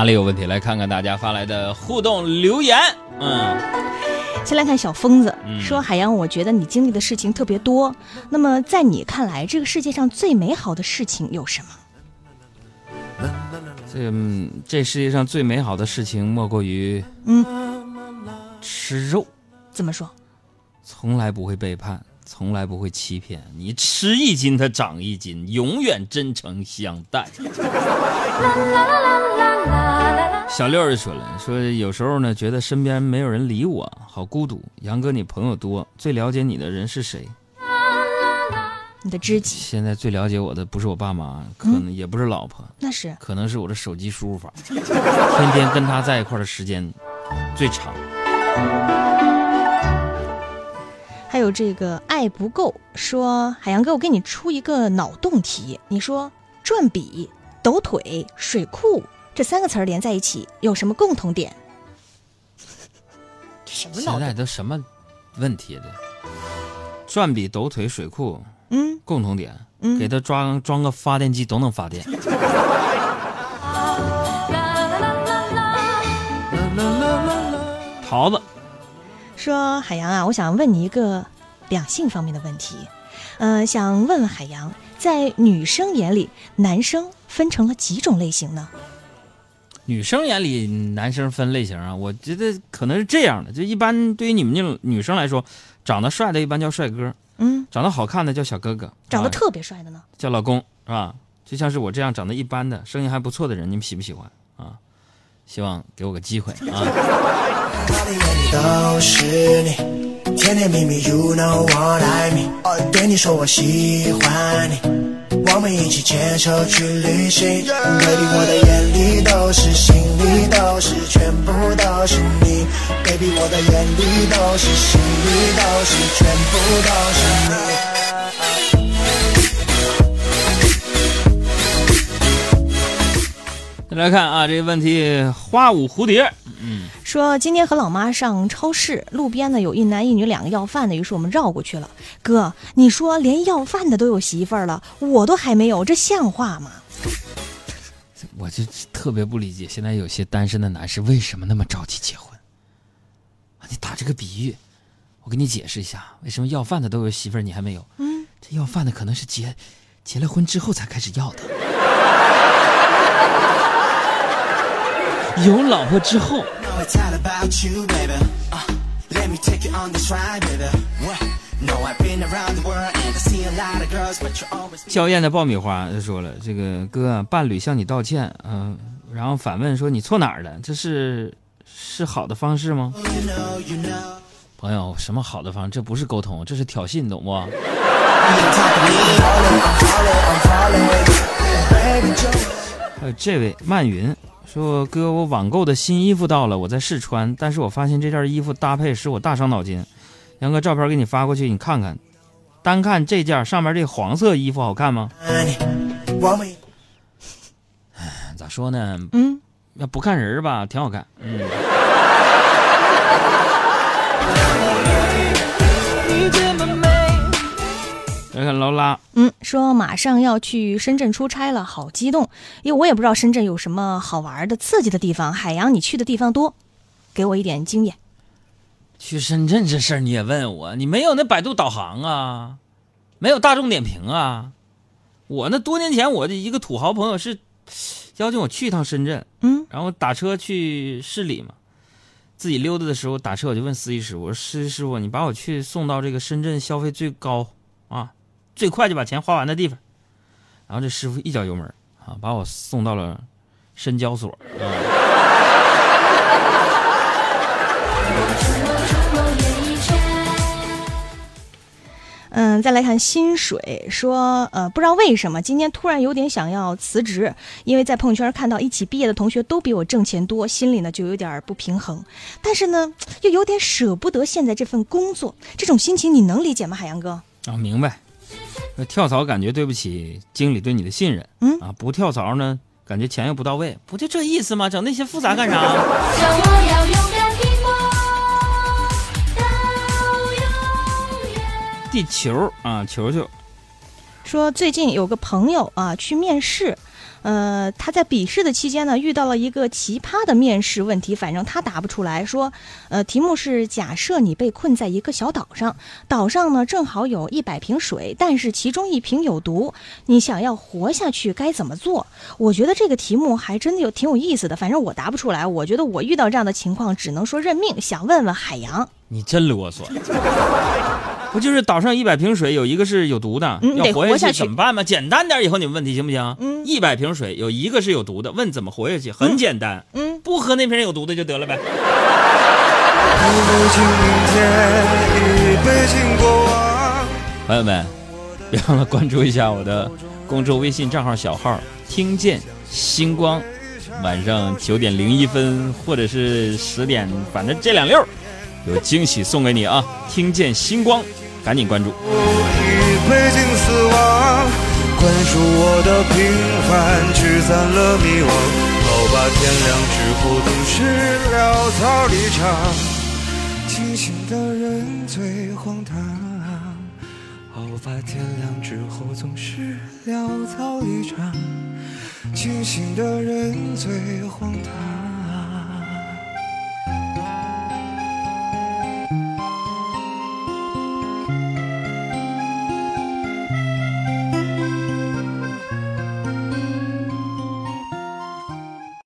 哪里有问题？来看看大家发来的互动留言。嗯，先来看小疯子嗯说：“海洋，我觉得你经历的事情特别多。那么，在你看来，这个世界上最美好的事情有什么？这嗯这世界上最美好的事情莫过于嗯，吃肉，怎么说？从来不会背叛，从来不会欺骗。你吃一斤，它长一斤，永远真诚相待。小六儿就说了，说有时候呢，觉得身边没有人理我，好孤独。杨哥，你朋友多，最了解你的人是谁？你的知己现在最了解我的不是我爸妈，可能也不是老婆，那是可能是我的手机输入法，天天跟他在一块的时间最长。还有这个爱不够说，海洋哥，我给你出一个脑洞题，你说转笔、抖腿、水库这三个词儿连在一起有什么共同点？这什么脑现在？都什么问题的？转笔、抖腿、水库嗯共同点，嗯，给他装装个发电机都能发电。桃子，说海洋啊，我想问你一个两性方面的问题，呃，想问问海洋，在女生眼里，男生分成了几种类型呢？女生眼里男生分类型啊，我觉得可能是这样的，就一般对于你们这种女生来说，长得帅的一般叫帅哥，嗯，长得好看的叫小哥哥，啊长得特别帅的呢？叫老公是吧？就像是我这样长得一般的、声音还不错的人，你们喜不喜欢啊？希望给我个机会啊！哪里眼里都是你，甜甜蜜蜜，You know what I mean。哦，对你说我喜欢你，我们一起牵手去旅行。Baby，我的眼里都是，心里都是，全部都是你。Baby，我的眼里都是，再来看啊，这个问题，花舞蝴蝶，嗯说今天和老妈上超市，路边呢有一男一女两个要饭的，于是我们绕过去了。哥，你说连要饭的都有媳妇儿了，我都还没有，这像话吗？我就特别不理解，现在有些单身的男士为什么那么着急结婚？啊，你打这个比喻，我给你解释一下，为什么要饭的都有媳妇儿，你还没有？嗯，这要饭的可能是结结了婚之后才开始要的，有老婆之后，娇艳的爆米花就说了：“这个哥，伴侣向你道歉啊。”然后反问说：“你错哪儿了？这是是好的方式吗？”朋友，什么好的方式？这不是沟通，这是挑衅，懂不？还有这位曼云。说：哥，我网购的新衣服到了，我在试穿，但是我发现这件衣服搭配使我大伤脑筋。杨哥，照片给你发过去，你看看。单看这件上面这黄色衣服好看吗 me? 咋说呢？嗯，要不看人儿吧，挺好看。嗯。来看劳拉，嗯，说马上要去深圳出差了，好激动，因为我也不知道深圳有什么好玩的、刺激的地方。海洋，你去的地方多，给我一点经验。去深圳这事儿你也问我，你没有那百度导航啊，没有大众点评啊。我那多年前我的一个土豪朋友是邀请我去一趟深圳，嗯，然后打车去市里嘛，自己溜达的时候打车我就问司机师傅，我说司机师傅，你把我去送到这个深圳消费最高啊，最快就把钱花完的地方。然后这师傅一脚油门啊，把我送到了深交所啊。嗯，再来看薪水，说呃，不知道为什么今天突然有点想要辞职，因为在朋友圈看到一起毕业的同学都比我挣钱多，心里呢就有点不平衡，但是呢又有点舍不得现在这份工作，这种心情你能理解吗，海洋哥？啊，明白。那跳槽感觉对不起经理对你的信任，嗯啊，不跳槽呢，感觉钱又不到位，不就这意思吗？整那些复杂干啥？让我要勇敢拼搏到永远。地球啊，球球说最近有个朋友啊去面试，呃，他在笔试的期间呢遇到了一个奇葩的面试问题，反正他答不出来。说，呃，题目是假设你被困在一个小岛上，岛上呢正好有一百瓶水，但是其中一瓶有毒，你想要活下去该怎么做？我觉得这个题目还真的有挺有意思的，反正我答不出来。我觉得我遇到这样的情况只能说认命。想问问海洋，你真啰嗦。不就是岛上一百瓶水，有一个是有毒的，嗯要活下去活下去怎么办嘛？简单点，以后你们问题行不行？嗯一百瓶水有一个是有毒的，问怎么活下去，很简单，嗯，不喝那瓶有毒的就得了呗。一杯敬明天，一杯敬过往。朋友们，别忘了关注一下我的公众微信账号小号“听见星光”，晚上九点零一分或者是十点，反正这两溜有惊喜送给你啊！听见星光，赶紧关注。一杯敬死亡，灌输我的平凡，驱散了迷惘。好吧，天亮之后总是潦草离场，清醒的人最荒唐。好吧，天亮之后总是潦草离场，清醒的人最荒唐。